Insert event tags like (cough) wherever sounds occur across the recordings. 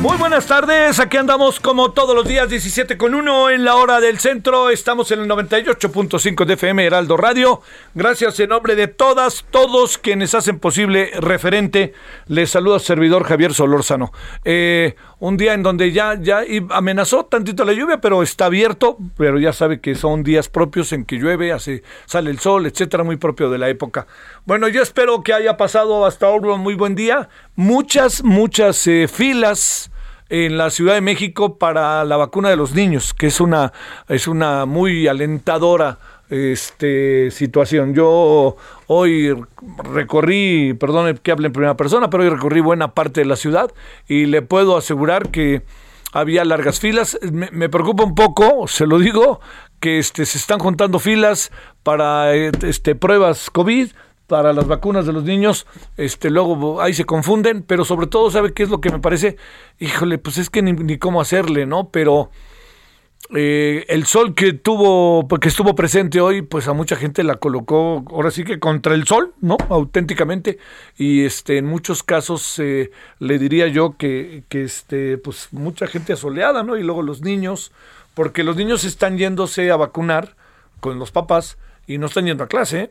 Muy buenas tardes, aquí andamos como todos los días 17 con 1 en la hora del centro, estamos en el 98.5 de FM Heraldo Radio, gracias en nombre de todas, todos quienes hacen posible referente, les saluda servidor Javier Solórzano. Eh, un día en donde ya, ya amenazó tantito la lluvia, pero está abierto, pero ya sabe que son días propios en que llueve, hace, sale el sol, etcétera, muy propio de la época. Bueno, yo espero que haya pasado hasta ahora un muy buen día, muchas, muchas eh, filas en la Ciudad de México para la vacuna de los niños, que es una, es una muy alentadora este, situación. Yo hoy recorrí, perdone que hable en primera persona, pero hoy recorrí buena parte de la ciudad y le puedo asegurar que había largas filas. Me, me preocupa un poco, se lo digo, que este, se están juntando filas para este, pruebas COVID para las vacunas de los niños, este, luego ahí se confunden, pero sobre todo, ¿sabe qué es lo que me parece? Híjole, pues es que ni, ni cómo hacerle, ¿no? Pero eh, el sol que tuvo, que estuvo presente hoy, pues a mucha gente la colocó, ahora sí que contra el sol, ¿no? Auténticamente. Y este, en muchos casos eh, le diría yo que, que este, pues mucha gente asoleada, ¿no? Y luego los niños, porque los niños están yéndose a vacunar con los papás y no están yendo a clase, ¿eh?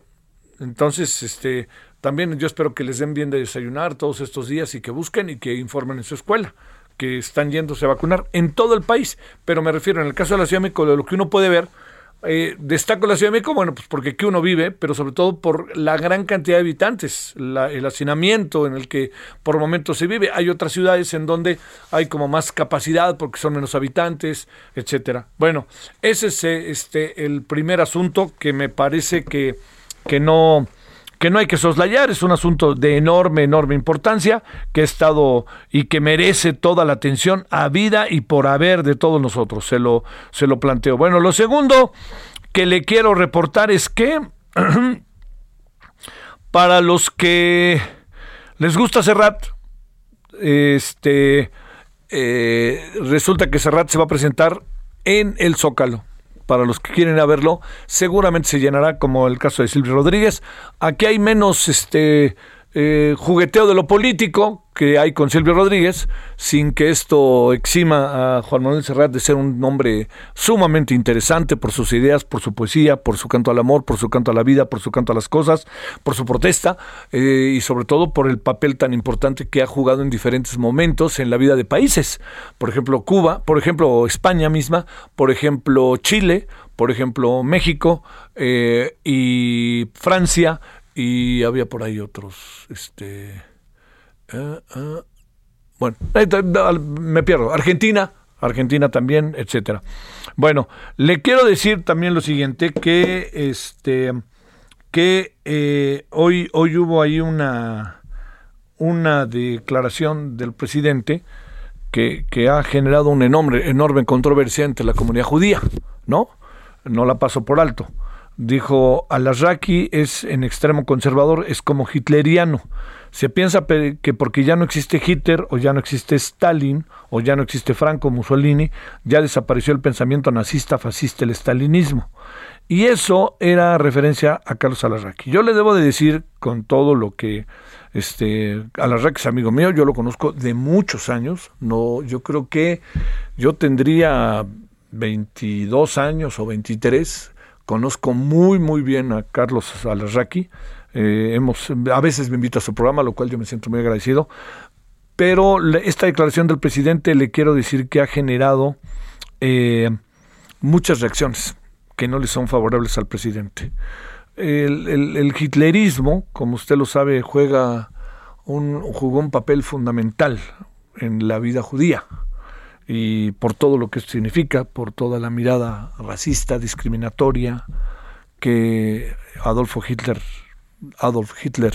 Entonces, este, también yo espero que les den bien de desayunar todos estos días y que busquen y que informen en su escuela que están yéndose a vacunar en todo el país. Pero me refiero, en el caso de la Ciudad de México, de lo que uno puede ver, eh, destaco la Ciudad de México, bueno, pues porque aquí uno vive, pero sobre todo por la gran cantidad de habitantes, la, el hacinamiento en el que por momentos se vive. Hay otras ciudades en donde hay como más capacidad porque son menos habitantes, etcétera. Bueno, ese es este, el primer asunto que me parece que que no que no hay que soslayar, es un asunto de enorme, enorme importancia, que ha estado y que merece toda la atención a vida y por haber de todos nosotros, se lo, se lo planteo. Bueno, lo segundo que le quiero reportar es que (clears throat) para los que les gusta Serrat, este, eh, resulta que Serrat se va a presentar en el Zócalo para los que quieren ir verlo, seguramente se llenará como el caso de Silvio Rodríguez. Aquí hay menos este eh, jugueteo de lo político que hay con Silvio Rodríguez, sin que esto exima a Juan Manuel Serrat de ser un hombre sumamente interesante por sus ideas, por su poesía, por su canto al amor, por su canto a la vida, por su canto a las cosas, por su protesta eh, y sobre todo por el papel tan importante que ha jugado en diferentes momentos en la vida de países. Por ejemplo, Cuba, por ejemplo, España misma, por ejemplo, Chile, por ejemplo, México eh, y Francia y había por ahí otros, este, uh, uh, bueno, me pierdo, Argentina, Argentina también, etcétera. Bueno, le quiero decir también lo siguiente, que este, que eh, hoy, hoy hubo ahí una, una declaración del presidente que, que ha generado una enorme, enorme controversia entre la comunidad judía, ¿no? No la paso por alto Dijo, Alarraqui es en extremo conservador, es como hitleriano. Se piensa que porque ya no existe Hitler o ya no existe Stalin o ya no existe Franco Mussolini, ya desapareció el pensamiento nazista, fascista, el stalinismo. Y eso era referencia a Carlos Alarraqui. Yo le debo de decir con todo lo que este Alarraqui es amigo mío, yo lo conozco de muchos años. No, yo creo que yo tendría 22 años o 23. Conozco muy muy bien a Carlos Alarraqui. Eh, hemos, a veces me invita a su programa, lo cual yo me siento muy agradecido. Pero esta declaración del presidente le quiero decir que ha generado eh, muchas reacciones que no le son favorables al presidente. El, hitlerismo, como usted lo sabe, juega un, jugó un papel fundamental en la vida judía y por todo lo que significa, por toda la mirada racista, discriminatoria que Adolfo Hitler, Adolf Hitler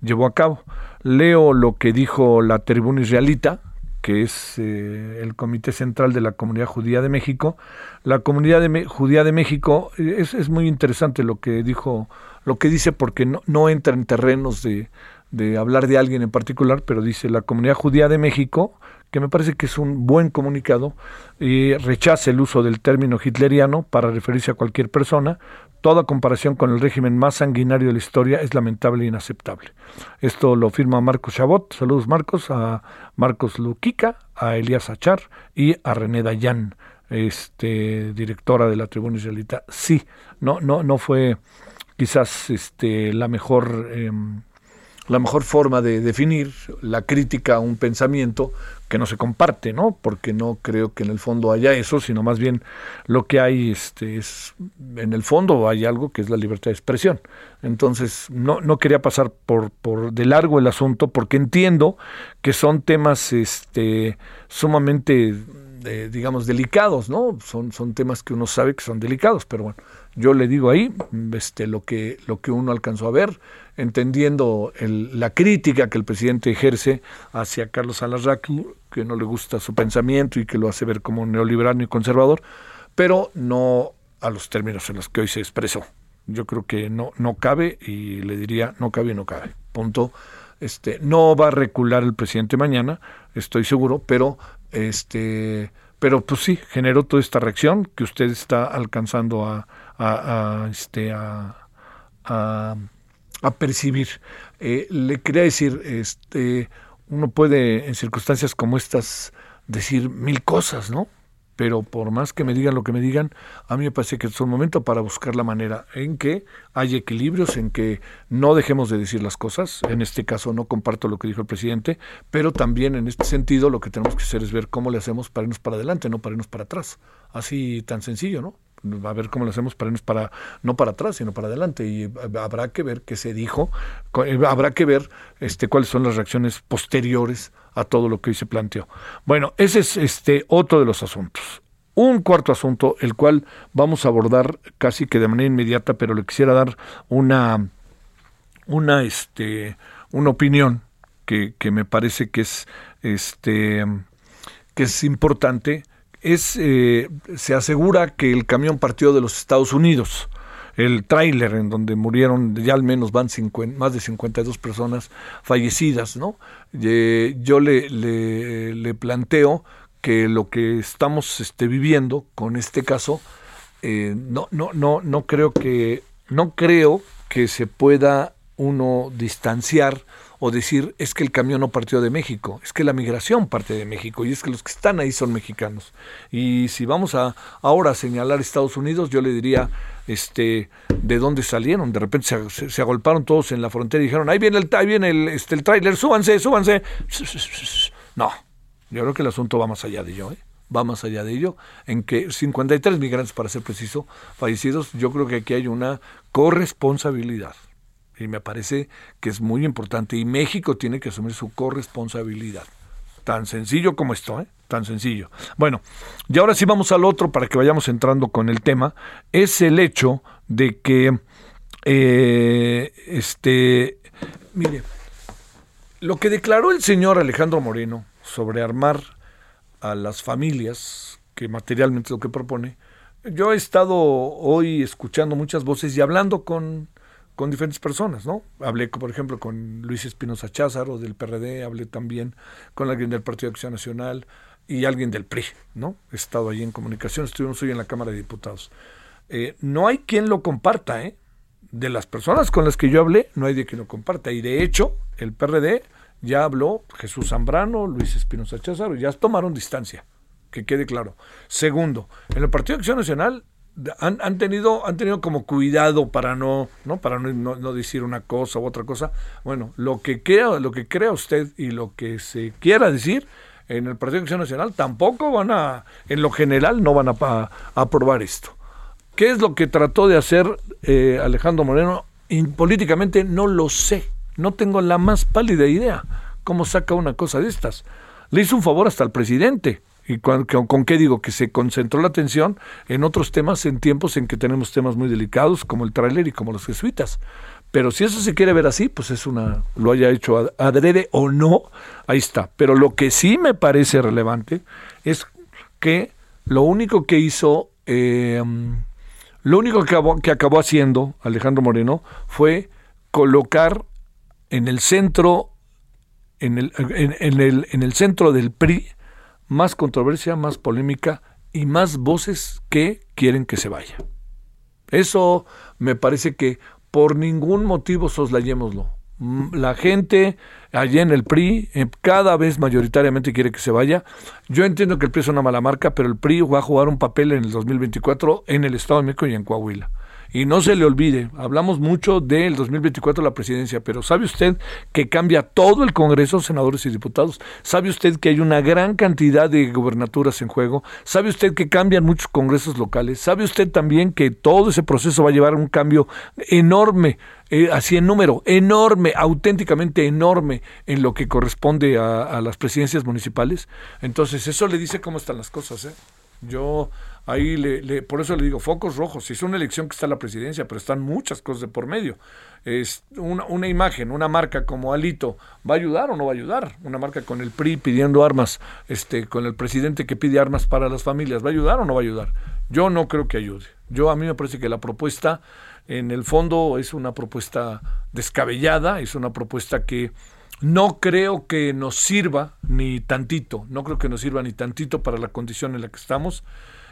llevó a cabo. Leo lo que dijo la tribuna israelita, que es eh, el Comité Central de la Comunidad Judía de México. La Comunidad Judía de México eh, es, es, muy interesante lo que dijo, lo que dice, porque no, no entra en terrenos de, de hablar de alguien en particular, pero dice la Comunidad Judía de México que me parece que es un buen comunicado, y rechaza el uso del término hitleriano para referirse a cualquier persona. Toda comparación con el régimen más sanguinario de la historia es lamentable e inaceptable. Esto lo firma Marcos Chabot. Saludos Marcos, a Marcos Luquica, a Elías Achar y a René Dayan, este, directora de la tribuna israelita. Sí, no, no, no fue quizás este, la mejor... Em, la mejor forma de definir la crítica a un pensamiento que no se comparte, ¿no? Porque no creo que en el fondo haya eso, sino más bien lo que hay este, es, en el fondo hay algo que es la libertad de expresión. Entonces, no, no quería pasar por, por de largo el asunto porque entiendo que son temas este, sumamente, eh, digamos, delicados, ¿no? Son, son temas que uno sabe que son delicados, pero bueno, yo le digo ahí este, lo, que, lo que uno alcanzó a ver, entendiendo la crítica que el presidente ejerce hacia Carlos Alarraqui, que no le gusta su pensamiento y que lo hace ver como neoliberal y conservador, pero no a los términos en los que hoy se expresó. Yo creo que no, no cabe y le diría no cabe y no cabe. Punto. Este, no va a recular el presidente mañana, estoy seguro, pero este, pero pues sí, generó toda esta reacción que usted está alcanzando a, a, este, a, a percibir. Eh, le quería decir, este, uno puede en circunstancias como estas decir mil cosas, ¿no? Pero por más que me digan lo que me digan, a mí me parece que es un momento para buscar la manera en que hay equilibrios, en que no dejemos de decir las cosas. En este caso no comparto lo que dijo el presidente, pero también en este sentido lo que tenemos que hacer es ver cómo le hacemos para irnos para adelante, no para irnos para atrás. Así tan sencillo, ¿no? A ver cómo lo hacemos para no para atrás, sino para adelante. Y habrá que ver qué se dijo, eh, habrá que ver este, cuáles son las reacciones posteriores a todo lo que hoy se planteó. Bueno, ese es este, otro de los asuntos. Un cuarto asunto, el cual vamos a abordar casi que de manera inmediata, pero le quisiera dar una, una, este, una opinión que, que me parece que es, este, que es importante es, eh, se asegura que el camión partió de los Estados Unidos. El tráiler en donde murieron, ya al menos van más de 52 personas fallecidas, ¿no? yo le, le, planteo que lo que estamos este, viviendo con este caso, eh, no, no, no, no creo que, no creo que se pueda uno distanciar o decir es que el camión no partió de México, es que la migración parte de México y es que los que están ahí son mexicanos. Y si vamos a ahora a señalar Estados Unidos, yo le diría este de dónde salieron, de repente se, agolparon todos en la frontera y dijeron, ahí viene el ahí viene el este el tráiler, súbanse, súbanse. No, yo creo que el asunto va más allá de ello, ¿eh? va más allá de ello, en que 53 migrantes, para ser preciso, fallecidos, yo creo que aquí hay una corresponsabilidad y me parece que es muy importante y México tiene que asumir su corresponsabilidad. Tan sencillo como esto, ¿eh? Tan sencillo. Bueno, y ahora sí vamos al otro para que vayamos entrando con el tema. Es el hecho de que, eh, este, mire, lo que declaró el señor Alejandro Moreno sobre armar a las familias, que materialmente es lo que propone, yo he estado hoy escuchando muchas voces y hablando con, con diferentes personas, ¿no? Hablé, por ejemplo, con Luis Espinosa Cházaro del PRD, hablé también con alguien del Partido de Acción Nacional y alguien del PRI, ¿no? He estado ahí en comunicación, estuvimos hoy en la Cámara de Diputados. Eh, no hay quien lo comparta, ¿eh? De las personas con las que yo hablé, no hay de quien lo comparta. Y de hecho, el PRD ya habló, Jesús Zambrano, Luis Espinosa Cházaro, ya tomaron distancia que quede claro. Segundo, en el Partido de Acción Nacional han, han, tenido han tenido como cuidado para no no para no, no, decir una cosa u otra cosa. Bueno lo que crea lo que crea usted y lo que se quiera decir en el Partido de Acción Nacional tampoco van a en lo general no van a, aprobar esto. Qué es lo que trató de hacer eh, Alejandro Moreno y políticamente no lo sé. No tengo la más pálida idea cómo saca una cosa de estas. Le hizo un favor hasta al presidente ¿Y con, con, qué digo? Que se concentró la atención en otros temas, en tiempos en que tenemos temas muy delicados, como el tráiler y como los jesuitas. Pero si eso se quiere ver así, pues es una, lo haya hecho adrede o no, ahí está. Pero lo que sí me parece relevante es que lo único que hizo, eh, lo único que acabó, que acabó haciendo Alejandro Moreno fue colocar en el centro, en el, en el, en el centro del PRI, más controversia, más polémica y más voces que quieren que se vaya. Eso me parece que por ningún motivo soslayémoslo. Mm, la gente allí en el PRI eh, cada vez mayoritariamente quiere que se vaya. Yo entiendo que el PRI es una mala marca, pero el PRI va a jugar un papel en el 2024 en el Estado de México y en Coahuila. Y no se le olvide, hablamos mucho del 2024 la presidencia, pero ¿sabe usted que cambia todo el Congreso, senadores y diputados? ¿Sabe usted que hay una gran cantidad de gobernaturas en juego? ¿Sabe usted que cambian muchos congresos locales? ¿Sabe usted también que todo ese proceso va a llevar a un cambio enorme? Eh, así en número, enorme, auténticamente enorme en lo que corresponde a, a las presidencias municipales. Entonces, eso le dice cómo están las cosas. ¿eh? Yo ahí le, por eso le digo focos rojos. Es una elección que está la presidencia, pero están muchas cosas de por medio. Es una, una, imagen, una marca como Alito, ¿va a ayudar o no va a ayudar? Una marca con el PRI pidiendo armas, este, con el presidente que pide armas para las familias, ¿va a ayudar o no va a ayudar? Yo no creo que ayude. Yo a mí me parece que la propuesta, en el fondo, es una propuesta descabellada, es una propuesta que no creo que nos sirva ni tantito, no creo que nos sirva ni tantito para la condición en la que estamos.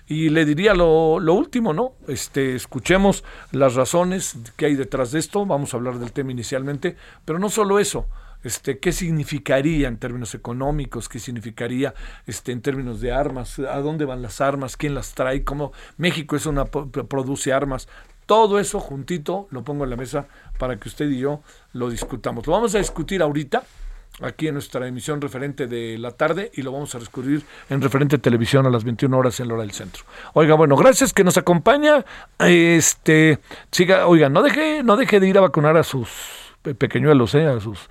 Y le diría lo, lo, último, ¿no? Este, escuchemos las razones que hay detrás de esto, vamos a hablar del tema inicialmente, pero no solo eso, este, qué significaría en términos económicos, qué significaría este, en términos de armas, a dónde van las armas, quién las trae, cómo México es una produce armas, todo eso juntito lo pongo en la mesa para que usted y yo lo discutamos. Lo vamos a discutir ahorita aquí en nuestra emisión referente de la tarde y lo vamos a discutir en referente televisión a las 21 horas en la hora del centro. Oiga, bueno, gracias que nos acompaña. Este, siga, oiga, no deje, no deje de ir a vacunar a sus pequeñuelos, eh, a sus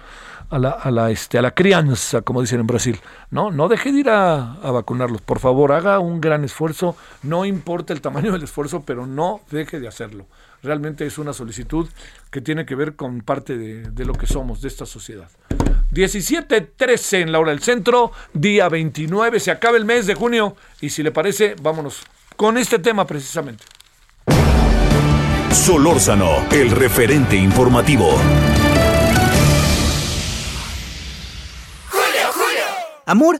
a la, a la, este, a la crianza, como dicen en Brasil. No, no deje de ir a, vacunarlos. Por favor, haga un gran esfuerzo. No importa el tamaño del esfuerzo, pero no deje de hacerlo. Realmente es una solicitud que tiene que ver con parte de, de lo que somos, de esta sociedad. 17.13 en la hora del centro, día 29, se acaba el mes de junio y si le parece, vámonos con este tema precisamente. Solórzano, el referente informativo. Amor,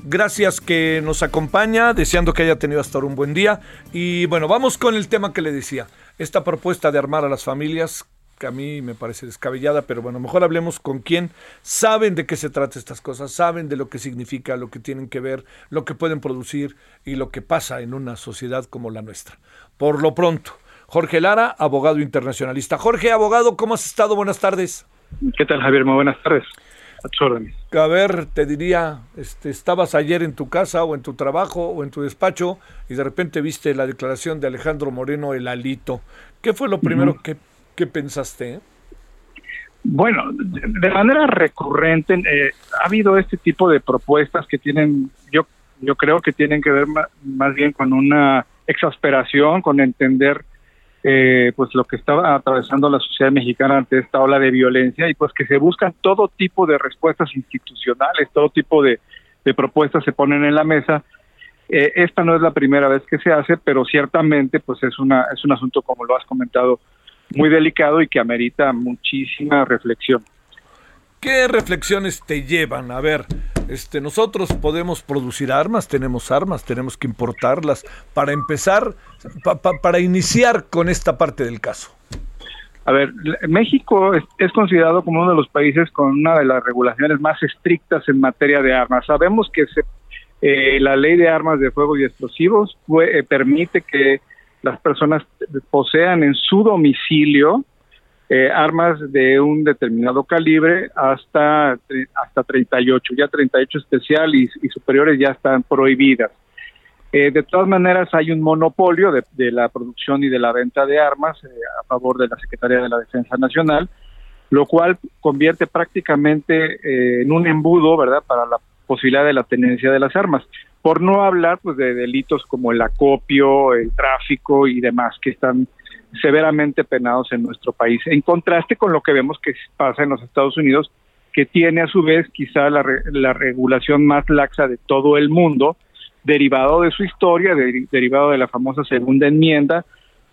gracias que nos acompaña, deseando que haya tenido hasta ahora un buen día. Y bueno, vamos con el tema que le decía. Esta propuesta de armar a las familias, que a mí me parece descabellada, pero bueno, mejor hablemos con quien saben de qué se trata estas cosas, saben de lo que significa, lo que tienen que ver, lo que pueden producir y lo que pasa en una sociedad como la nuestra. Por lo pronto, Jorge Lara, abogado internacionalista. Jorge, abogado, ¿cómo has estado? Buenas tardes. ¿Qué tal, Javier? Muy buenas tardes. A ver, te diría, este, estabas ayer en tu casa o en tu trabajo o en tu despacho y de repente viste la declaración de Alejandro Moreno, el alito. ¿Qué fue lo primero que, pensaste? Bueno, de manera recurrente eh, ha habido este tipo de propuestas que tienen, yo, yo creo que tienen que ver más bien con una exasperación, con entender eh, pues lo que estaba atravesando la sociedad mexicana ante esta ola de violencia y pues que se buscan todo tipo de respuestas institucionales, todo tipo de, propuestas se ponen en la mesa. Eh, esta no es la primera vez que se hace, pero ciertamente pues es una es un asunto como lo has comentado muy delicado y que amerita muchísima reflexión. ¿Qué reflexiones te llevan? A ver, este, nosotros podemos producir armas, tenemos armas, tenemos que importarlas para empezar, para iniciar con esta parte del caso. A ver, México es, considerado como uno de los países con una de las regulaciones más estrictas en materia de armas. Sabemos que eh, la ley de armas de fuego y explosivos eh, permite que las personas posean en su domicilio eh, armas de un determinado calibre hasta, hasta 38, ya 38 especial y, superiores ya están prohibidas. Eh, de todas maneras, hay un monopolio de, la producción y de la venta de armas eh, a favor de la Secretaría de la Defensa Nacional, lo cual convierte prácticamente en un embudo, ¿verdad?, para la posibilidad de la tenencia de las armas. Por no hablar, pues, de delitos como el acopio, el tráfico y demás que están severamente penados en nuestro país, en contraste con lo que vemos que pasa en los Estados Unidos, que tiene a su vez quizá la, la regulación más laxa de todo el mundo, derivado de su historia, derivado de la famosa segunda enmienda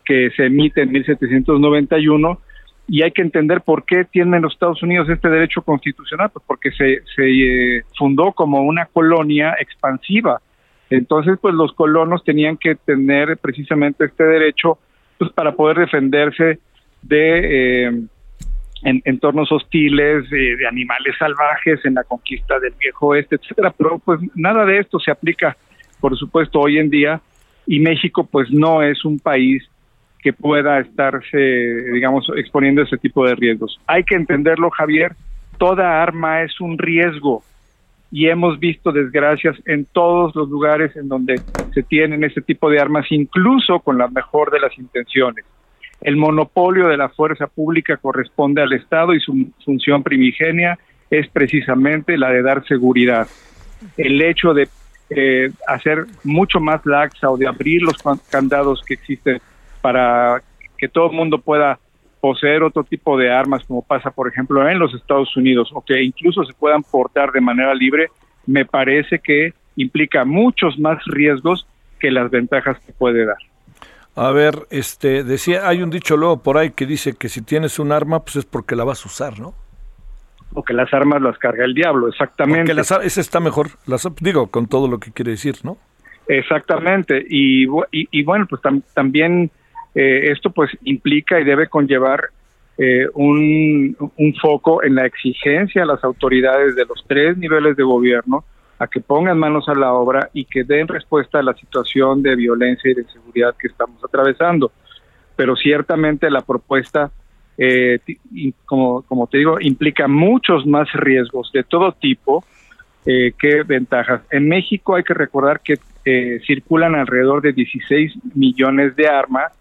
que se emite en 1791, y hay que entender por qué tienen los Estados Unidos este derecho constitucional, pues porque se, se eh, fundó como una colonia expansiva. Entonces, pues los colonos tenían que tener precisamente este derecho pues para poder defenderse de eh, en, entornos hostiles, de animales salvajes, en la conquista del viejo oeste, etcétera. Pero pues nada de esto se aplica, por supuesto, hoy en día y México pues no es un país que pueda estarse, digamos, exponiendo ese tipo de riesgos. Hay que entenderlo, Javier, toda arma es un riesgo y hemos visto desgracias en todos los lugares en donde se tienen ese tipo de armas, incluso con la mejor de las intenciones. El monopolio de la fuerza pública corresponde al Estado y su función primigenia es precisamente la de dar seguridad. El hecho de eh, hacer mucho más laxa o de abrir los candados que existen para que todo el mundo pueda poseer otro tipo de armas, como pasa, por ejemplo, en los Estados Unidos, o que incluso se puedan portar de manera libre, me parece que implica muchos más riesgos que las ventajas que puede dar. A ver, este, decía, hay un dicho luego por ahí que dice que si tienes un arma, pues es porque la vas a usar, ¿no? O que las armas las carga el diablo, exactamente. Las, ese está mejor, las, digo, con todo lo que quiere decir, ¿no? Exactamente, y, y, bueno, pues también eh, esto pues implica y debe conllevar eh, un, foco en la exigencia a las autoridades de los tres niveles de gobierno a que pongan manos a la obra y que den respuesta a la situación de violencia y de inseguridad que estamos atravesando. Pero ciertamente la propuesta, eh, como, como te digo, implica muchos más riesgos de todo tipo que ventajas. En México hay que recordar que circulan alrededor de 16 millones de armas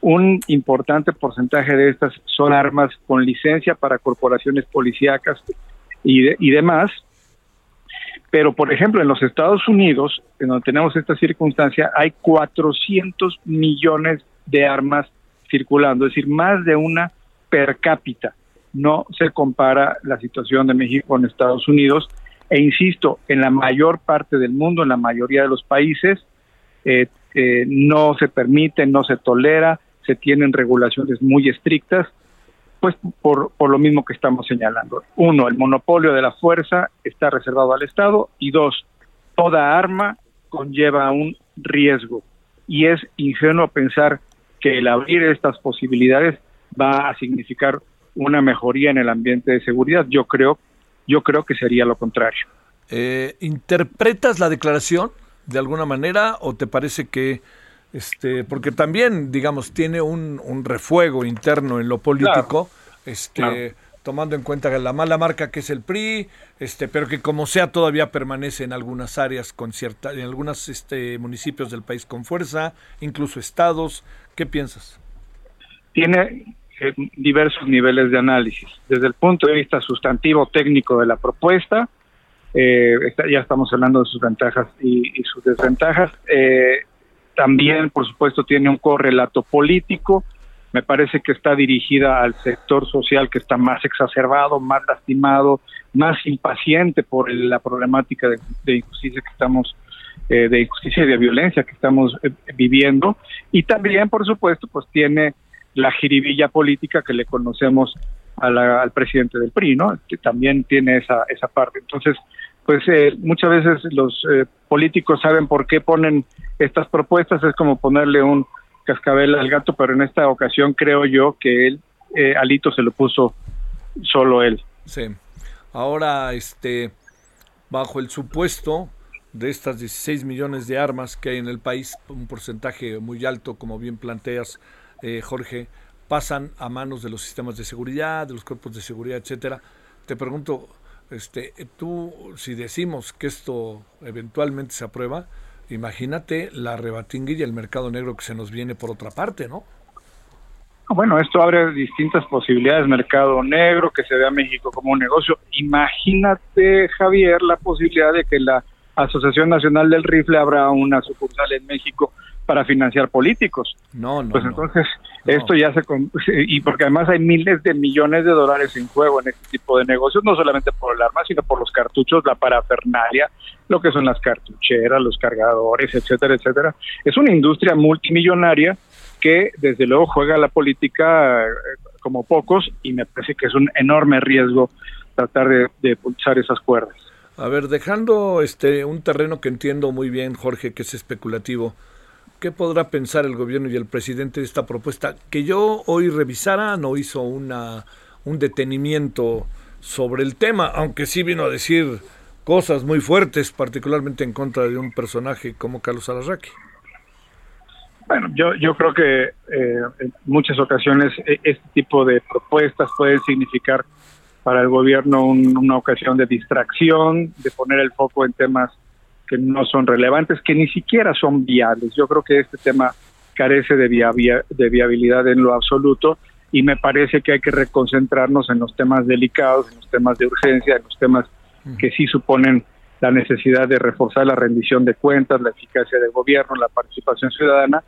un importante porcentaje de estas son armas con licencia para corporaciones policíacas y, demás. Pero, por ejemplo, en los Estados Unidos, en donde tenemos esta circunstancia, hay 400 millones de armas circulando, es decir, más de una per cápita. No se compara la situación de México con Estados Unidos. E insisto, en la mayor parte del mundo, en la mayoría de los países, eh, eh, no se permite, no se tolera tienen regulaciones muy estrictas, pues por, por lo mismo que estamos señalando. Uno, el monopolio de la fuerza está reservado al Estado y dos, toda arma conlleva un riesgo y es ingenuo pensar que el abrir estas posibilidades va a significar una mejoría en el ambiente de seguridad. Yo creo, yo creo que sería lo contrario. Eh, ¿Interpretas la declaración de alguna manera o te parece que este, porque también, digamos, tiene un, un refuego interno en lo político, este, tomando en cuenta la mala marca que es el PRI, este, pero que como sea todavía permanece en algunas áreas con cierta, en algunos este, municipios del país con fuerza, incluso estados. ¿Qué piensas? Tiene eh, diversos niveles de análisis. Desde el punto de vista sustantivo técnico de la propuesta, eh, ya estamos hablando de sus ventajas y, sus desventajas. Eh, también, por supuesto, tiene un correlato político. Me parece que está dirigida al sector social que está más exacerbado, más lastimado, más impaciente por la problemática de, injusticia que estamos, eh, de injusticia y de violencia que estamos viviendo. Y también, por supuesto, pues tiene la jiribilla política que le conocemos al presidente del PRI, ¿no? Que también tiene esa, esa parte. Entonces, pues eh, muchas veces los eh, políticos saben por qué ponen estas propuestas, es como ponerle un cascabel al gato, pero en esta ocasión creo yo que él, eh, Alito se lo puso solo él. Sí. Ahora, este, bajo el supuesto de estas 16 millones de armas que hay en el país, un porcentaje muy alto, como bien planteas, Jorge, pasan a manos de los sistemas de seguridad, de los cuerpos de seguridad, etcétera. Te pregunto, este, tú, si decimos que esto eventualmente se aprueba, imagínate la rebatinga y el mercado negro que se nos viene por otra parte, ¿no? Bueno, esto abre distintas posibilidades, mercado negro, que se vea México como un negocio. Imagínate, Javier, la posibilidad de que la Asociación Nacional del Rifle abra una sucursal en México para financiar políticos. No, no. Pues entonces, esto ya se. (laughs) Y porque además hay miles de millones de dólares en juego en este tipo de negocios, no solamente por el arma, sino por los cartuchos, la parafernalia, lo que son las cartucheras, los cargadores, etcétera, etcétera. Es una industria multimillonaria que, desde luego, juega la política eh, como pocos y me parece que es un enorme riesgo tratar de, de pulsar esas cuerdas. A ver, dejando este un terreno que entiendo muy bien, Jorge, que es especulativo. ¿Qué podrá pensar el gobierno y el presidente de esta propuesta? Que yo hoy revisara, no hizo una, un detenimiento sobre el tema, aunque sí vino a decir cosas muy fuertes, particularmente en contra de un personaje como Carlos Alarraqui. Bueno, yo, yo creo que eh, en muchas ocasiones e, este tipo de propuestas pueden significar para el gobierno una ocasión de distracción, de poner el foco en temas que no son relevantes, que ni siquiera son viables. Yo creo que este tema carece de, de viabilidad en lo absoluto y me parece que hay que reconcentrarnos en los temas delicados, en los temas de urgencia, en los temas que sí suponen la necesidad de reforzar la rendición de cuentas, la eficacia del gobierno, la participación ciudadana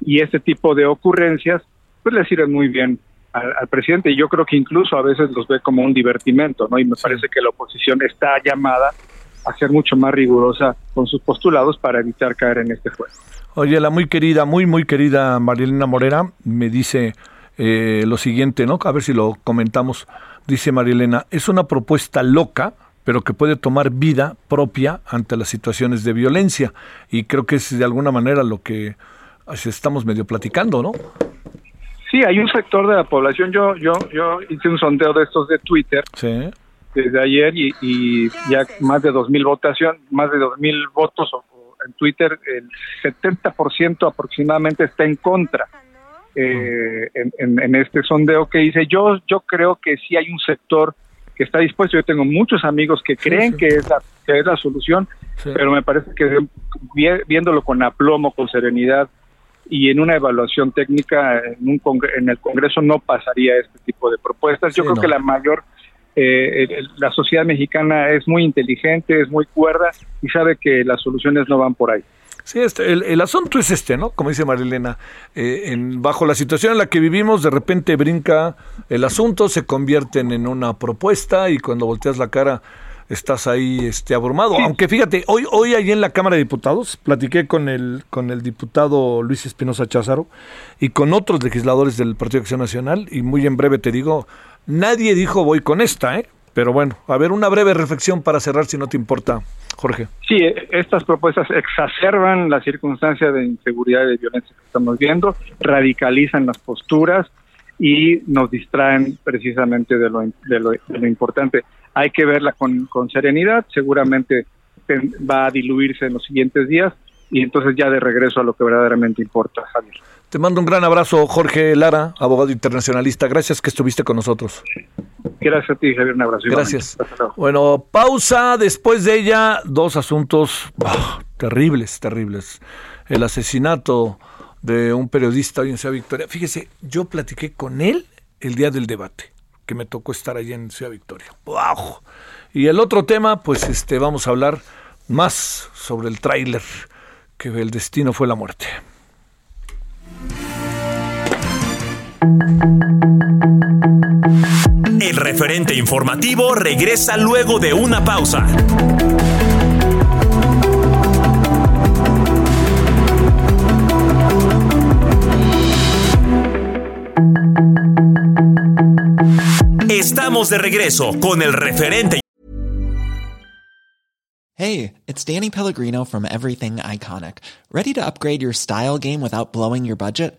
y este tipo de ocurrencias pues le sirven muy bien al, presidente y yo creo que incluso a veces los ve como un divertimento, ¿no? Y me parece que la oposición está llamada a ser mucho más rigurosa con sus postulados para evitar caer en este juego. Oye, la muy querida, muy, muy querida Marilena Morera me dice eh, lo siguiente, ¿no? A ver si lo comentamos. Dice Marilena, es una propuesta loca, pero que puede tomar vida propia ante las situaciones de violencia. Y creo que es de alguna manera lo que estamos medio platicando, ¿no? Sí, hay un sector de la población, yo, yo, yo hice un sondeo de estos de Twitter. Sí desde ayer y, ya más de 2.000 votación, más de 2.000 votos en Twitter, el 70% aproximadamente está en contra eh, en, este sondeo que dice yo yo creo que sí hay un sector que está dispuesto, yo tengo muchos amigos que creen que es la, que es la solución, pero me parece que viéndolo con aplomo, con serenidad y en una evaluación técnica en, un en el Congreso no pasaría este tipo de propuestas. Yo creo que la mayor eh, la sociedad mexicana es muy inteligente, es muy cuerda y sabe que las soluciones no van por ahí. Sí, este, el, asunto es este, ¿no? Como dice Marilena, eh, en, bajo la situación en la que vivimos, de repente brinca el asunto, se convierten en una propuesta y cuando volteas la cara estás ahí este abrumado. Aunque fíjate, hoy hoy allí en la Cámara de Diputados platiqué con el con el diputado Luis Espinosa Cházaro y con otros legisladores del Partido de Acción Nacional y muy en breve te digo, Nadie dijo voy con esta, ¿eh? Pero bueno, a ver, una breve reflexión para cerrar, si no te importa, Jorge. Sí, e, estas propuestas exacerban la circunstancia de inseguridad y de violencia que estamos viendo, radicalizan las posturas y nos distraen precisamente de lo, de lo, importante. Hay que verla con, con serenidad, seguramente va a diluirse en los siguientes días y entonces ya de regreso a lo que verdaderamente importa, Javier. Te mando un gran abrazo, Jorge Lara, abogado internacionalista. Gracias que estuviste con nosotros. Gracias a ti, Javier. Un abrazo. Gracias. Bueno, pausa. Después de ella, dos asuntos oh, terribles, terribles. El asesinato de un periodista hoy en Ciudad Victoria. Fíjese, yo platiqué con él el día del debate, que me tocó estar allí en Ciudad Victoria. ¡Wow! Y el otro tema, pues este, vamos a hablar más sobre el tráiler, que el destino fue la muerte. El referente informativo regresa luego de una pausa. Estamos de regreso con el referente. Hey, it's Danny Pellegrino from Everything Iconic. ¿Ready to upgrade your style game without blowing your budget?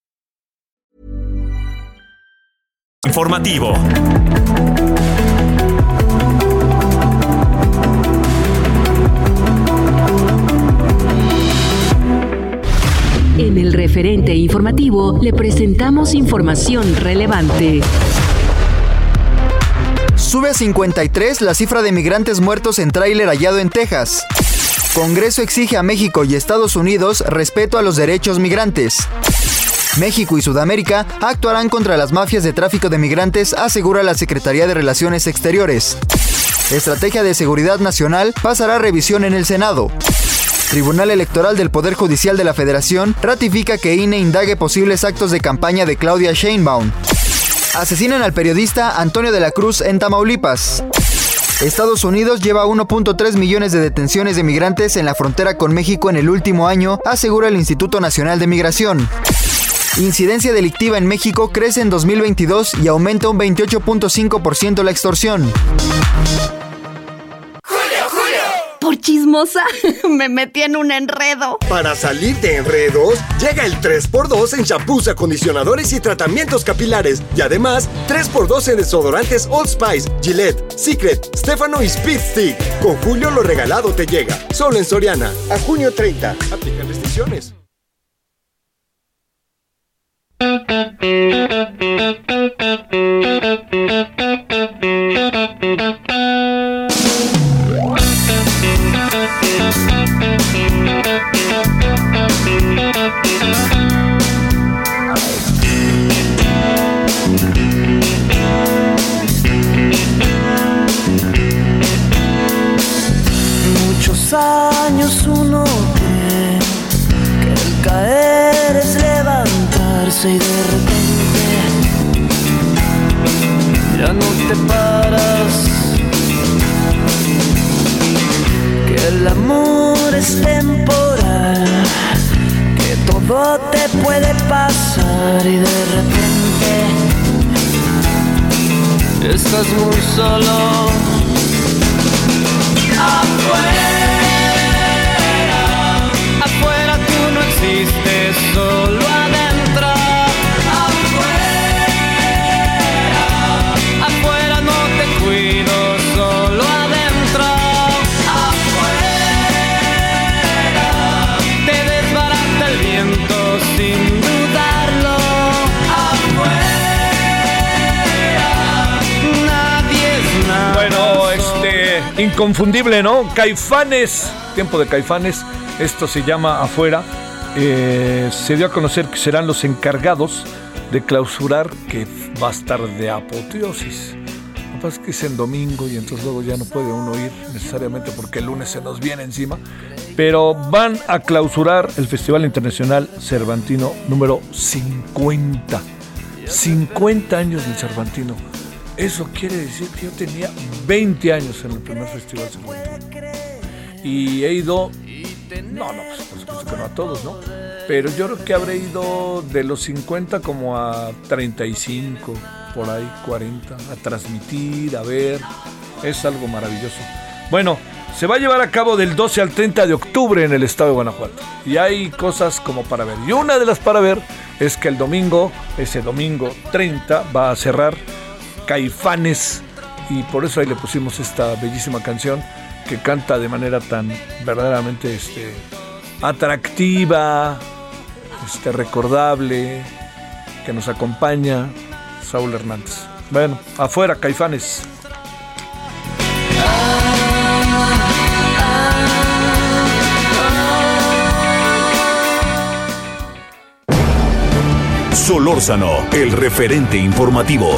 Informativo. En el referente informativo le presentamos información relevante. Sube a 53 la cifra de migrantes muertos en tráiler hallado en Texas. Congreso exige a México y Estados Unidos respeto a los derechos migrantes. México y Sudamérica actuarán contra las mafias de tráfico de migrantes, asegura la Secretaría de Relaciones Exteriores. Estrategia de Seguridad Nacional pasará revisión en el Senado. Tribunal Electoral del Poder Judicial de la Federación ratifica que INE indague posibles actos de campaña de Claudia Sheinbaum. Asesinan al periodista Antonio de la Cruz en Tamaulipas. Estados Unidos lleva 1.3 millones de detenciones de migrantes en la frontera con México en el último año, asegura el Instituto Nacional de Migración. Incidencia delictiva en México crece en 2022 y aumenta un 28.5% la extorsión. Por chismosa, (laughs) me metí en un enredo. Para salir de enredos, llega el 3x2 en champús, acondicionadores y tratamientos capilares. Y además, 3x2 en desodorantes Old Spice, Gillette, Secret, Stefano y Speed Stick. Con Julio lo regalado te llega. Solo en Soriana. A junio 30. Aplican restricciones. Muchos ¿no? Caifanes, tiempo de Caifanes, esto se llama Afuera. Eh, se dio a conocer que serán los encargados de clausurar, que va a estar de apoteosis. Lo que pasa es que es en domingo y entonces luego ya no puede uno ir necesariamente porque el lunes se nos viene encima. Pero van a clausurar el Festival Internacional Cervantino número 50. 50 años del Cervantino. Eso quiere decir que yo tenía 20 años en el primer Festival Cervantino. Y he ido, no, no, pues por supuesto que no a todos, ¿no? Pero yo creo que habré ido de los 50 como a 35, por ahí 40, a transmitir, a ver. Es algo maravilloso. Bueno, Se va a llevar a cabo del 12 al 30 de octubre en el estado de Guanajuato. Y hay cosas como para ver. Y una de las para ver es que el domingo, ese domingo 30, va a cerrar Caifanes. Y por eso ahí le pusimos esta bellísima canción que canta de manera tan verdaderamente este, atractiva, este, recordable, que nos acompaña Saúl Hernández. Bueno, afuera, Caifanes. Solórzano, el referente informativo.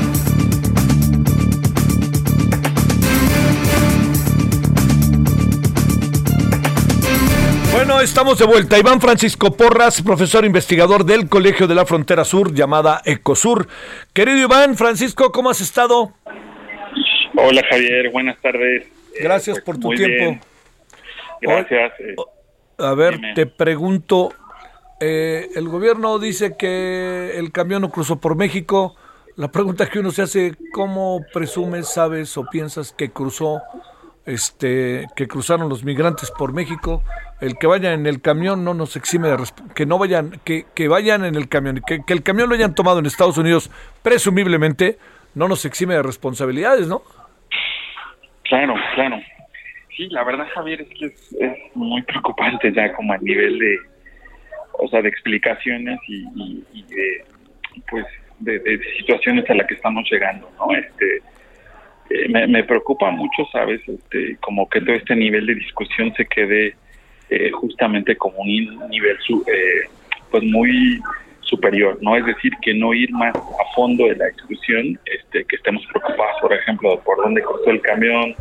Bueno, estamos de vuelta. Iván Francisco Porras, profesor investigador del Colegio de la Frontera Sur, llamada Ecosur. Querido Iván Francisco, ¿cómo has estado? Hola Javier, buenas tardes. Gracias Eh, por tu tiempo. bien. Gracias. eh, A ver, Dime. te pregunto, eh, el gobierno dice que el camión no cruzó por México. La pregunta que uno se hace, ¿cómo presumes, sabes o piensas que cruzó, este, que cruzaron los migrantes por México? El que vayan en el camión no nos exime de que no vayan, que, que vayan en el camión, que, que el camión lo hayan tomado en Estados Unidos, presumiblemente, no nos exime de responsabilidades, ¿no? Claro, claro. Sí, la verdad, Javier, es que es, muy preocupante ya como a nivel de, o sea, de explicaciones y, de, pues, de, de situaciones a las que estamos llegando, ¿no? Este, eh, me, me preocupa mucho, ¿sabes? Este, como que todo este nivel de discusión se quede eh, justamente como un nivel, eh, pues, muy superior, ¿no? Es decir, que no ir más a fondo de la discusión, este, que estemos preocupados, por ejemplo, por dónde cruzó el camión,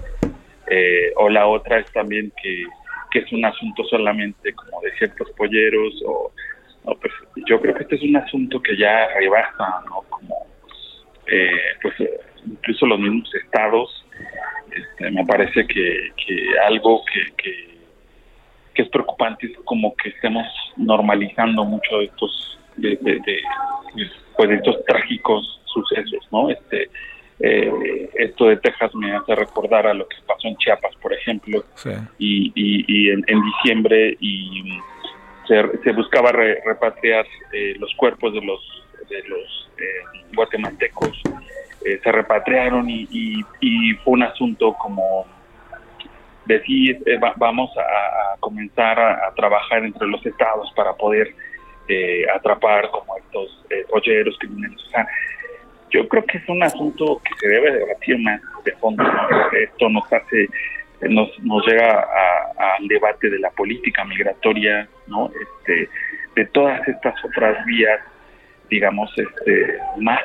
eh, o la otra es también que, que es un asunto solamente como de ciertos polleros, o no, pues yo creo que este es un asunto que ya rebasa, ¿no? Como, eh, pues incluso los mismos estados, este, me parece que, que algo que, que es preocupante es como que estemos normalizando mucho de estos de, de, de, pues de estos trágicos sucesos, ¿no? Este eh, esto de Texas me hace recordar a lo que pasó en Chiapas, por ejemplo, Sí. y, y, y en, en diciembre y se, se buscaba re- repatriar eh, los cuerpos de los de los eh, guatemaltecos eh, se repatriaron y, y, y fue un asunto como decir eh, va- vamos a, comenzar a, trabajar entre los estados para poder eh, atrapar como estos eh, criminales. O sea, yo creo que es un asunto que se debe debatir más de fondo. Esto nos hace, nos, nos llega al debate de la política migratoria, ¿no? Este, de todas estas otras vías, digamos, este, más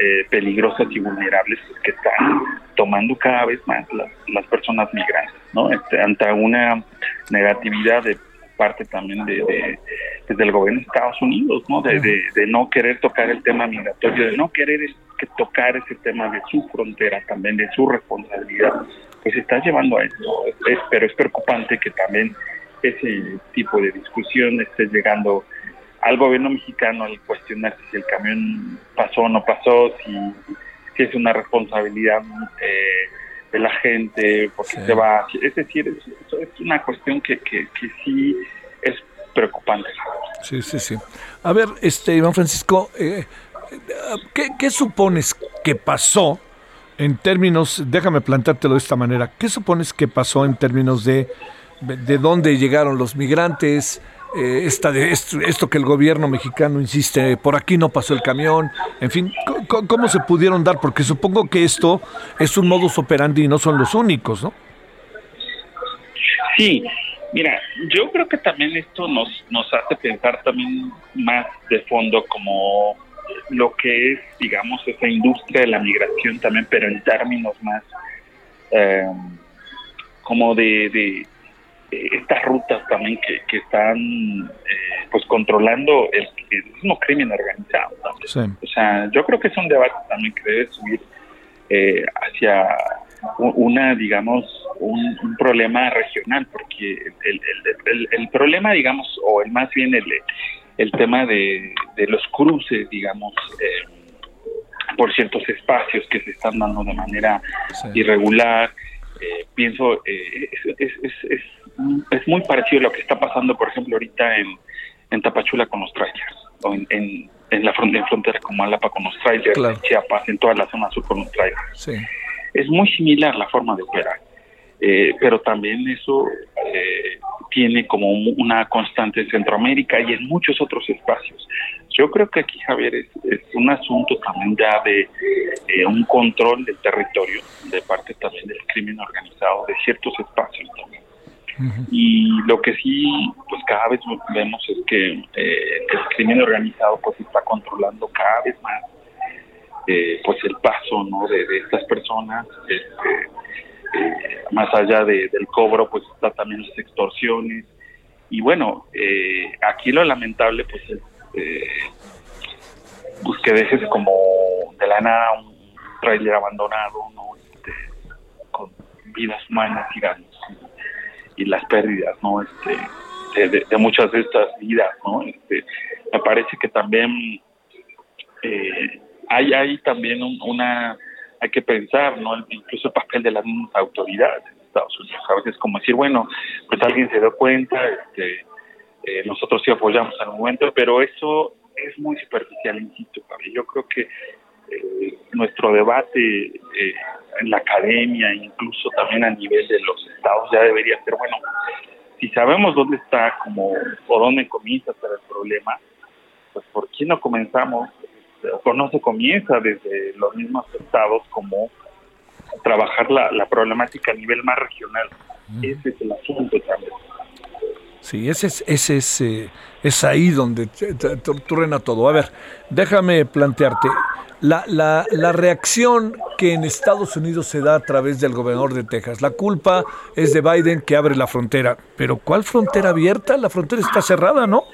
eh, peligrosas y vulnerables que están tomando cada vez más las, personas migrantes, ¿no? Este, ante una negatividad de parte también de, de- desde el gobierno de Estados Unidos, ¿no? De, no querer tocar el tema migratorio, de no querer tocar ese tema de su frontera, también de su responsabilidad, pues está llevando a esto. Es- es- pero es preocupante que también ese tipo de discusión esté llegando al gobierno mexicano al cuestionar si el camión pasó o no pasó, si, si es una responsabilidad eh, de la gente, porque se va. Es decir, es, es una cuestión que, que, que sí es preocupante. Sí, sí, sí. A ver, este Iván Francisco, eh, ¿qué, qué supones que pasó en términos, déjame plantártelo de esta manera, ¿qué supones que pasó en términos de de dónde llegaron los migrantes? Eh, esta de esto, esto que el gobierno mexicano insiste, por aquí no pasó el camión, en fin, ¿cómo, se pudieron dar? Porque supongo que esto es un modus operandi y no son los únicos, ¿no? Sí, mira, yo creo que también esto nos, nos hace pensar también más de fondo como lo que es, digamos, esa industria de la migración también, pero en términos más eh, como de, estas rutas también que, que están eh, pues controlando el, el mismo crimen organizado. O sea, yo creo que es un debate también que debe subir eh, hacia una, digamos, un, un problema regional, porque el, el, el, el problema, digamos, o el más bien el, el tema de, de los cruces, digamos, eh, por ciertos espacios que se están dando de manera irregular. Eh, pienso, eh, es, es, es, es, es muy parecido a lo que está pasando, por ejemplo, ahorita en, en Tapachula con los trailers, o en, en, en la frontera, en frontera con Malapa con los trailers, Claro. en Chiapas, en toda la zona sur con los trailers. Sí. Es muy similar la forma de operar, eh, pero también eso eh, tiene como un- una constante en Centroamérica y en muchos otros espacios. Yo creo que aquí, Javier, es, es un asunto también ya de eh, un control del territorio, de parte también del crimen organizado, de ciertos espacios también. Y lo que sí, pues cada vez vemos es que eh, el crimen organizado pues está controlando cada vez más eh, pues el paso no de, estas personas este, eh, más allá de- del cobro pues está también las extorsiones. Y bueno eh, aquí lo lamentable pues es pues que dejes como de la nada un trailer abandonado no Este, con vidas humanas digamos y las pérdidas no este de, muchas de estas vidas no este me parece que también eh, hay hay también un- una hay que pensar no incluso el papel de las mismas autoridades en Estados Unidos. A veces como decir bueno pues alguien se dio cuenta este eh, nosotros sí apoyamos al momento pero eso es muy superficial insisto yo creo que eh, nuestro debate eh, en la academia incluso también a nivel de los estados ya debería ser bueno si sabemos dónde está como o dónde comienza estar el problema pues por qué no comenzamos o no se comienza desde los mismos estados como trabajar la, la problemática a nivel más regional ese es el asunto también Sí, ese es, ese es, eh, es ahí donde truena todo. A ver, déjame plantearte. La, la, la reacción que en Estados Unidos se da a través del gobernador de Texas. La culpa es de Biden que abre la frontera. Pero ¿cuál frontera abierta? La frontera está cerrada, ¿no?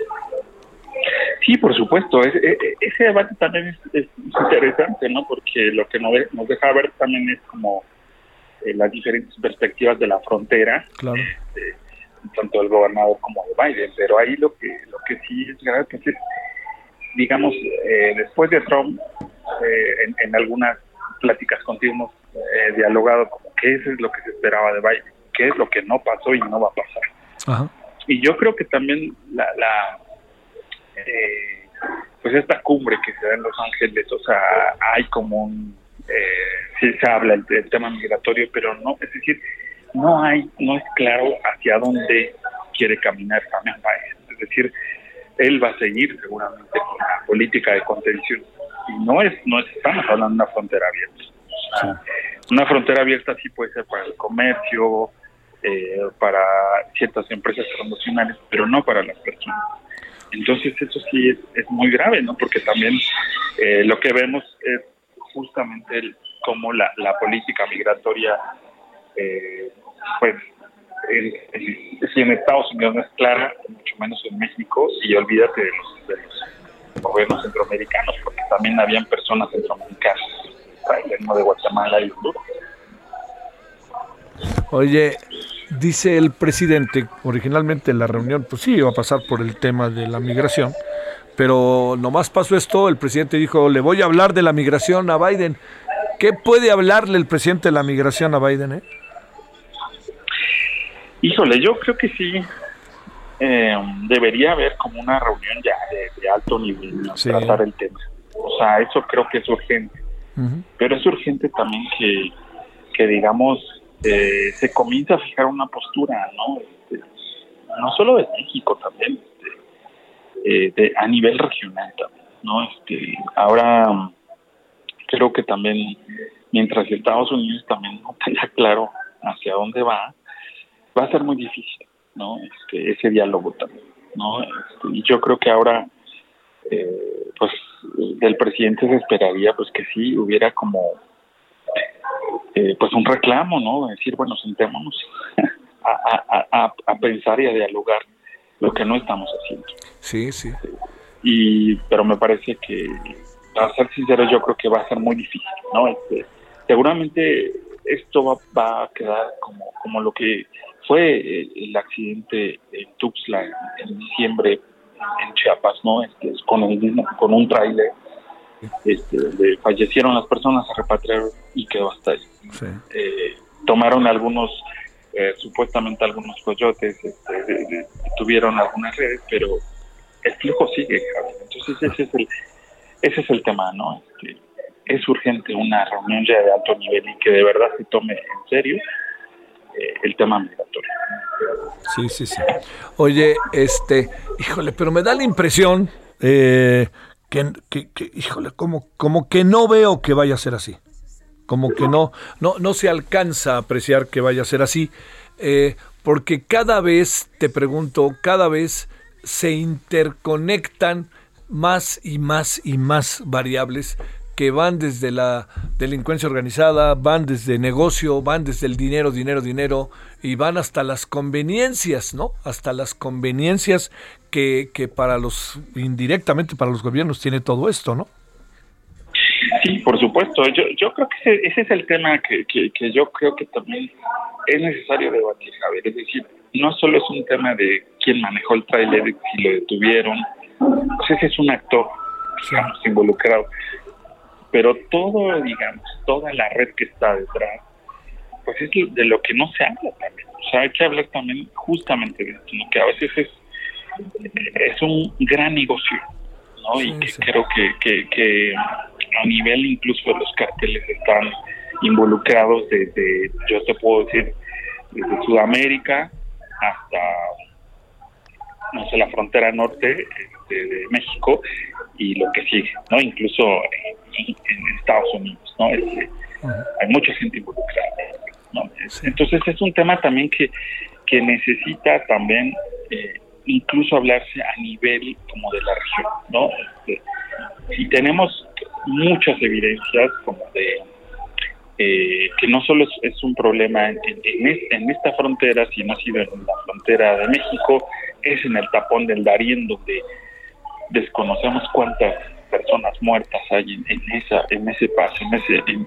Sí, por supuesto. Es- e- e- ese debate también es, es interesante, ¿no? Porque lo que nos, deja ver también es como eh, las diferentes perspectivas de la frontera, Claro. tanto del gobernador como de Biden. Pero ahí lo que lo que sí es grave, pues es, digamos, eh, después de Trump, eh, en, en algunas pláticas contigo hemos eh, dialogado como qué es lo que se esperaba de Biden, qué es lo que no pasó y no va a pasar. Ajá. Y yo creo que también la, la eh, pues esta cumbre que se da en Los Ángeles, o sea, hay como un, eh, sí se habla el, el tema migratorio, pero no, es decir, no hay, no es claro hacia dónde quiere caminar también Biden. Es decir, él va a seguir seguramente con la política de contención. Y no es, no es- estamos hablando de una frontera abierta. Una frontera abierta sí puede ser para el comercio, eh, para ciertas empresas promocionales, pero no para las personas. Entonces eso sí es, es muy grave, ¿no? Porque también eh, lo que vemos es justamente el, cómo la, la política migratoria, eh, pues, si en Estados Unidos no es clara, mucho menos en México, y olvídate de los, de los gobiernos centroamericanos, porque también habían personas centroamericanas, el de Guatemala y Honduras. Oye, dice el presidente, originalmente en la reunión, pues sí, iba a pasar por el tema de la migración, pero nomás pasó esto, el presidente dijo, le voy a hablar de la migración a Biden. ¿Qué puede hablarle el presidente de la migración a Biden? Eh? Híjole, yo creo que sí eh, debería haber como una reunión ya de, de alto nivel. Sí. tratar el tema. O sea, eso creo que es urgente. Pero es urgente también que, que digamos, eh, se comience a fijar una postura, ¿no? Este, no solo de México también, este, eh, de, a nivel regional también, ¿no? Este, ahora creo que también, mientras Estados Unidos también no tenga claro hacia dónde va, va a ser muy difícil, ¿no? Este, ese diálogo también, ¿no? Este, y yo creo que ahora, eh, pues, del presidente se esperaría, pues, que sí hubiera como, eh, pues, un reclamo, ¿no? De decir, bueno, sentémonos (laughs) a, a, pensar y a dialogar lo que no estamos haciendo. Sí, sí. Y, pero me parece que, para ser sincero, yo creo que va a ser muy difícil, ¿no? Este, seguramente esto va, va, a quedar como, como lo que fue el, accidente en Tuxtla en, diciembre en Chiapas, ¿no? Este, con, el, con un tráiler este, donde fallecieron las personas, se repatriaron y quedó hasta ahí. Eh, tomaron algunos, eh, supuestamente algunos coyotes, este, tuvieron algunas redes, pero el flujo sigue. Entonces ese es el, ese es el tema, ¿no? Este, es urgente una reunión ya de alto nivel y que de verdad se tome en serio eh, el tema migratorio. Sí, sí, sí. Oye, este, híjole, pero me da la impresión eh, que, híjole, como, como que no veo que vaya a ser así. Como que no, no, no se alcanza a apreciar que vaya a ser así. Eh, porque cada vez, te pregunto, cada vez se interconectan más y más y más variables que van desde la delincuencia organizada, van desde negocio, van desde el dinero, dinero, dinero, y van hasta las conveniencias, ¿no? Hasta las conveniencias que, que para los, indirectamente para los gobiernos tiene todo esto, ¿no? Sí, por supuesto. Yo, yo creo que ese, es el tema que, que, yo creo que también es necesario debatir, Javier. Es decir, no solo es un tema de quién manejó el tráiler, si lo detuvieron, pues ese es un actor, digamos, involucrado pero todo, digamos, toda la red que está detrás, pues es de lo que no se habla también. O sea, hay que hablar también justamente de esto, que a veces es, es un gran negocio, ¿no? y que creo que, que, a nivel incluso de los carteles están involucrados desde, yo te puedo decir, desde Sudamérica hasta, no sé, la frontera norte este, de México y lo que sigue, ¿no? Incluso en, Estados Unidos, ¿no? hay mucha gente involucrada, ¿no? Entonces es un tema también que, que necesita también eh, incluso hablarse a nivel como de la región, ¿no? Este, y tenemos muchas evidencias como de eh, que no solo es, un problema en, en, esta frontera, sino ha sido en la frontera de México, es en el tapón del Darién, donde desconocemos cuántas personas muertas hay en, esa en ese paso en ese en,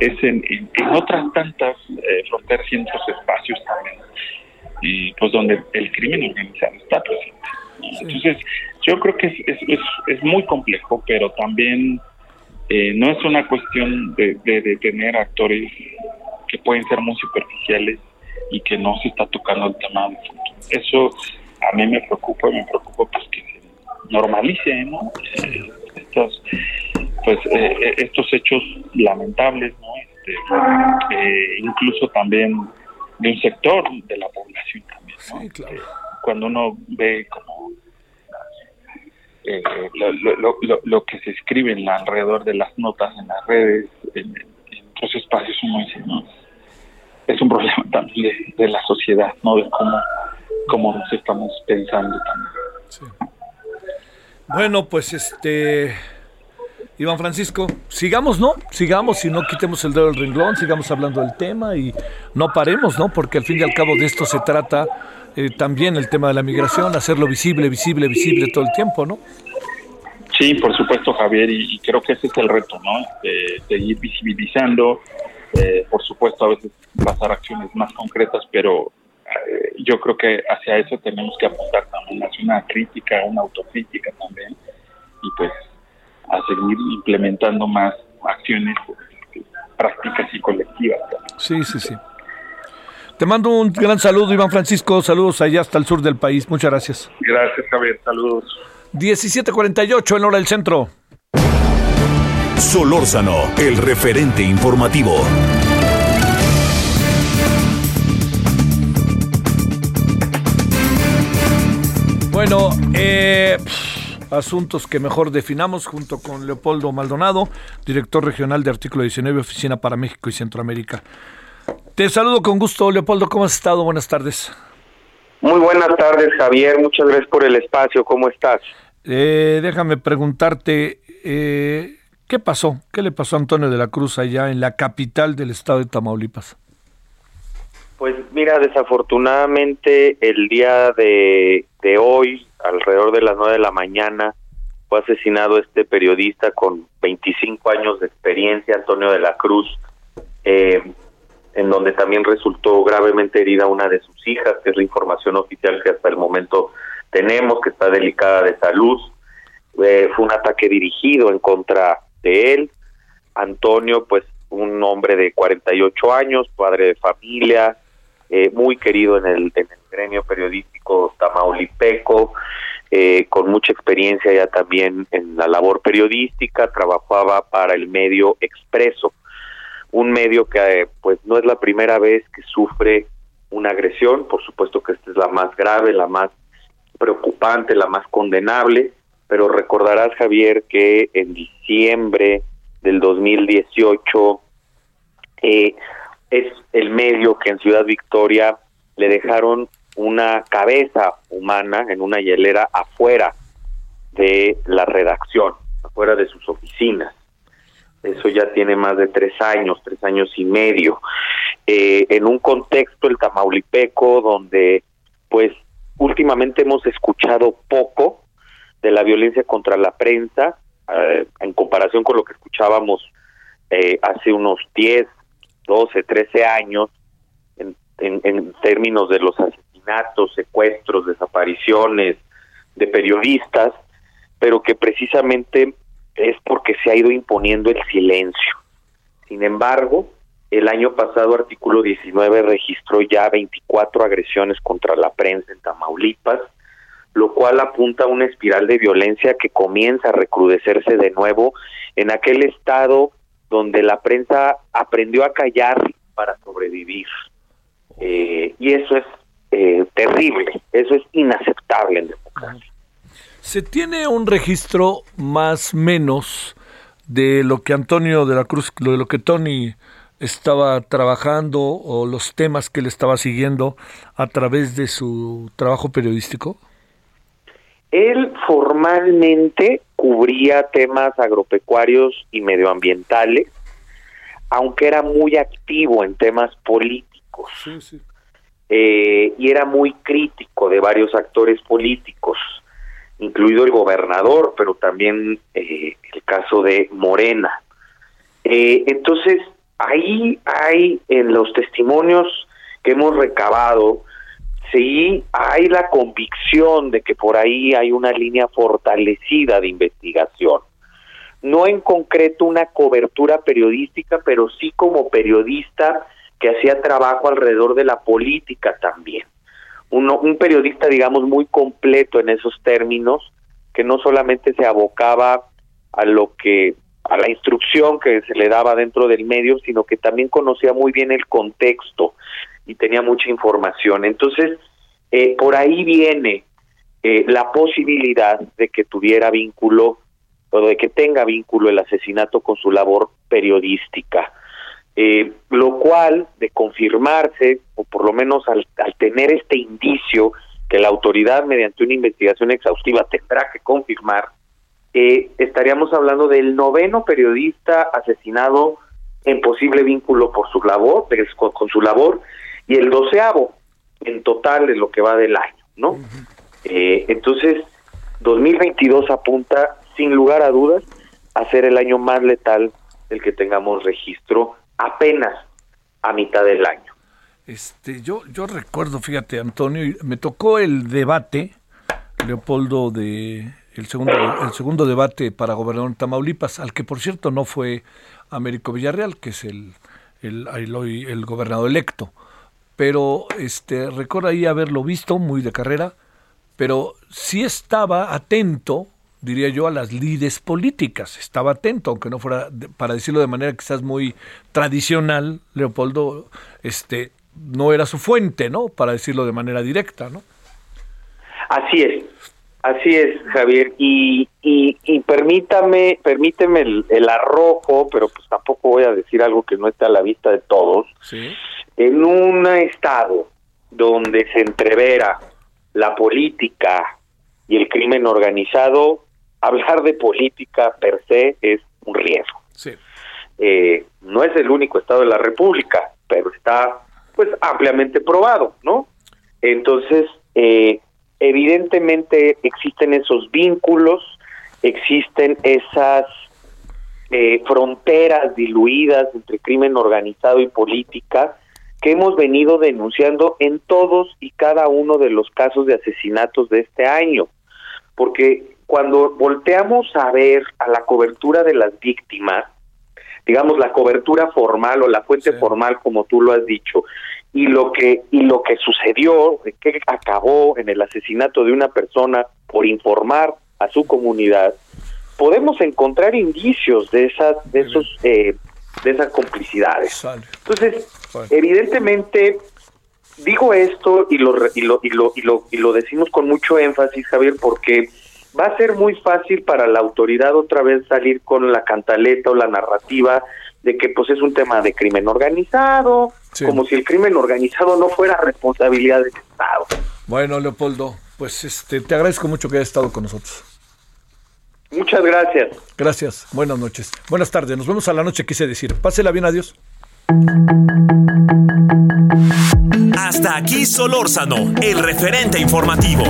es en, otras tantas eh, fronteras y en otros espacios también. Y pues donde el crimen organizado está presente. Entonces yo creo que es, es, es, muy complejo pero también eh, no es una cuestión de, de, tener actores que pueden ser muy superficiales y que no se está tocando el tema de futuro eso a mí me preocupa y me preocupa pues que normalice ¿no? Eh, estos pues eh, eh, estos hechos lamentables no este, incluso también de un sector de la población también cuando uno ve como lo, que se escribe en alrededor de las notas en las redes en, otros espacios uno dice no es un problema (laughs) también de, la sociedad no de cómo cómo nos estamos pensando también bueno, pues este. Iván Francisco, sigamos, ¿no? Sigamos y no quitemos el dedo del renglón, sigamos hablando del tema y no paremos, ¿no? Porque al fin y al cabo de esto se trata eh, también el tema de la migración, hacerlo visible, visible, visible todo el tiempo, ¿no? Sí, por supuesto, Javier, y, creo que ese es el reto, ¿no? De, seguir visibilizando, eh, por supuesto, a veces pasar acciones más concretas, pero eh, yo creo que hacia eso tenemos que apuntar también, hacia una crítica, una autocrítica también, y pues a seguir implementando más acciones prácticas y colectivas. Sí, sí, sí. Te mando un gran saludo, Iván Francisco. Saludos allá hasta el sur del país. Muchas gracias. Gracias, Javier. Saludos. 17:48 en hora del centro. Solórzano, el referente informativo. Bueno, eh, asuntos que mejor definamos junto con Leopoldo Maldonado, director regional de Artículo 19, Oficina para México y Centroamérica. Te saludo con gusto, Leopoldo. ¿Cómo has estado? Buenas tardes. Muy buenas tardes, Javier. Muchas gracias por el espacio. ¿Cómo estás? Eh, déjame preguntarte, eh, ¿qué pasó? ¿Qué le pasó a Antonio de la Cruz allá en la capital del estado de Tamaulipas? Pues mira, desafortunadamente el día de, hoy, alrededor de las 9 de la mañana, fue asesinado este periodista con 25 años de experiencia, Antonio de la Cruz, eh, en donde también resultó gravemente herida una de sus hijas, que es la información oficial que hasta el momento tenemos, que está delicada de salud. Eh, fue un ataque dirigido en contra de él. Antonio, pues un hombre de 48 años, padre de familia, eh, muy querido en el, en el gremio periodístico tamaulipeco, eh, con mucha experiencia ya también en la labor periodística, trabajaba para el medio Expreso, un medio que eh, pues no es la primera vez que sufre una agresión, por supuesto que esta es la más grave, la más preocupante, la más condenable, pero recordarás Javier que en diciembre del 2018 eh, es el medio que en Ciudad Victoria le dejaron una cabeza humana en una hielera afuera de la redacción, afuera de sus oficinas. Eso ya tiene más de tres años, tres años y medio. Eh, en un contexto, el tamaulipeco, donde pues últimamente hemos escuchado poco de la violencia contra la prensa, eh, en comparación con lo que escuchábamos eh, hace unos 10, 12, 13 años, en, en, términos de los asesinatos, secuestros, desapariciones de periodistas, pero que precisamente es porque se ha ido imponiendo el silencio. Sin embargo, el año pasado artículo 19 registró ya 24 agresiones contra la prensa en Tamaulipas, lo cual apunta a una espiral de violencia que comienza a recrudecerse de nuevo en aquel estado donde la prensa aprendió a callar para sobrevivir. Eh, y eso es eh, terrible, eso es inaceptable en democracia. ¿Se tiene un registro más menos de lo que Antonio de la Cruz, de lo que Tony estaba trabajando o los temas que le estaba siguiendo a través de su trabajo periodístico? Él formalmente cubría temas agropecuarios y medioambientales, aunque era muy activo en temas políticos. Eh, y era muy crítico de varios actores políticos, incluido el gobernador, pero también eh, el caso de Morena. Eh, entonces, ahí hay en los testimonios que hemos recabado, sí hay la convicción de que por ahí hay una línea fortalecida de investigación. No en concreto una cobertura periodística, pero sí como periodista que hacía trabajo alrededor de la política también. Uno, un periodista, digamos, muy completo en esos términos, que no solamente se abocaba a lo que a la instrucción que se le daba dentro del medio, sino que también conocía muy bien el contexto y tenía mucha información. Entonces, eh, por ahí viene eh, la posibilidad de que tuviera vínculo o de que tenga vínculo el asesinato con su labor periodística. Eh, lo cual, de confirmarse, o por lo menos al, al tener este indicio que la autoridad mediante una investigación exhaustiva tendrá que confirmar, eh, estaríamos hablando del noveno periodista asesinado en posible vínculo por su labor, con, su labor, y el doceavo en total de lo que va del año, ¿no? eh, entonces, 2022 apunta, sin lugar a dudas, a ser el año más letal del que tengamos registro apenas a mitad del año. Este, yo, yo recuerdo, fíjate, Antonio, me tocó el debate, Leopoldo, de el segundo, el segundo debate para gobernador de Tamaulipas, al que por cierto no fue Américo Villarreal, que es el, el, el, gobernador electo. Pero este, recuerdo ahí haberlo visto muy de carrera, pero sí estaba atento, diría yo, a las lides políticas. Estaba atento, aunque no fuera, para decirlo de manera quizás muy tradicional, Leopoldo, este, no era su fuente, ¿no? Para decirlo de manera directa, ¿no? Así es. Así es, Javier, y, y, permítame, permíteme el, arrojo, pero pues tampoco voy a decir algo que no está a la vista de todos. En un estado donde se entrevera la política y el crimen organizado, hablar de política per se es un riesgo. Eh, no es el único estado de la República, pero está pues ampliamente probado, ¿no? Entonces, eh, evidentemente existen esos vínculos, existen esas eh, fronteras diluidas entre crimen organizado y política que hemos venido denunciando en todos y cada uno de los casos de asesinatos de este año. Porque cuando volteamos a ver a la cobertura de las víctimas, digamos la cobertura formal o la fuente formal como tú lo has dicho, y lo que y lo que sucedió, que acabó en el asesinato de una persona por informar a su comunidad, podemos encontrar indicios de esas de esos eh, de esas complicidades. Entonces, evidentemente digo esto y lo, y lo y lo y lo y lo decimos con mucho énfasis, Javier, porque va a ser muy fácil para la autoridad otra vez salir con la cantaleta o la narrativa de que pues es un tema de crimen organizado, como si el crimen organizado no fuera responsabilidad del Estado. Bueno, Leopoldo, pues este te agradezco mucho que hayas estado con nosotros. Muchas gracias. Gracias. Buenas noches. Buenas tardes. Nos vemos a la noche, quise decir. Pásela bien, adiós. Hasta aquí Solórzano, el referente informativo.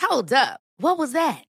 Hold up. What was that?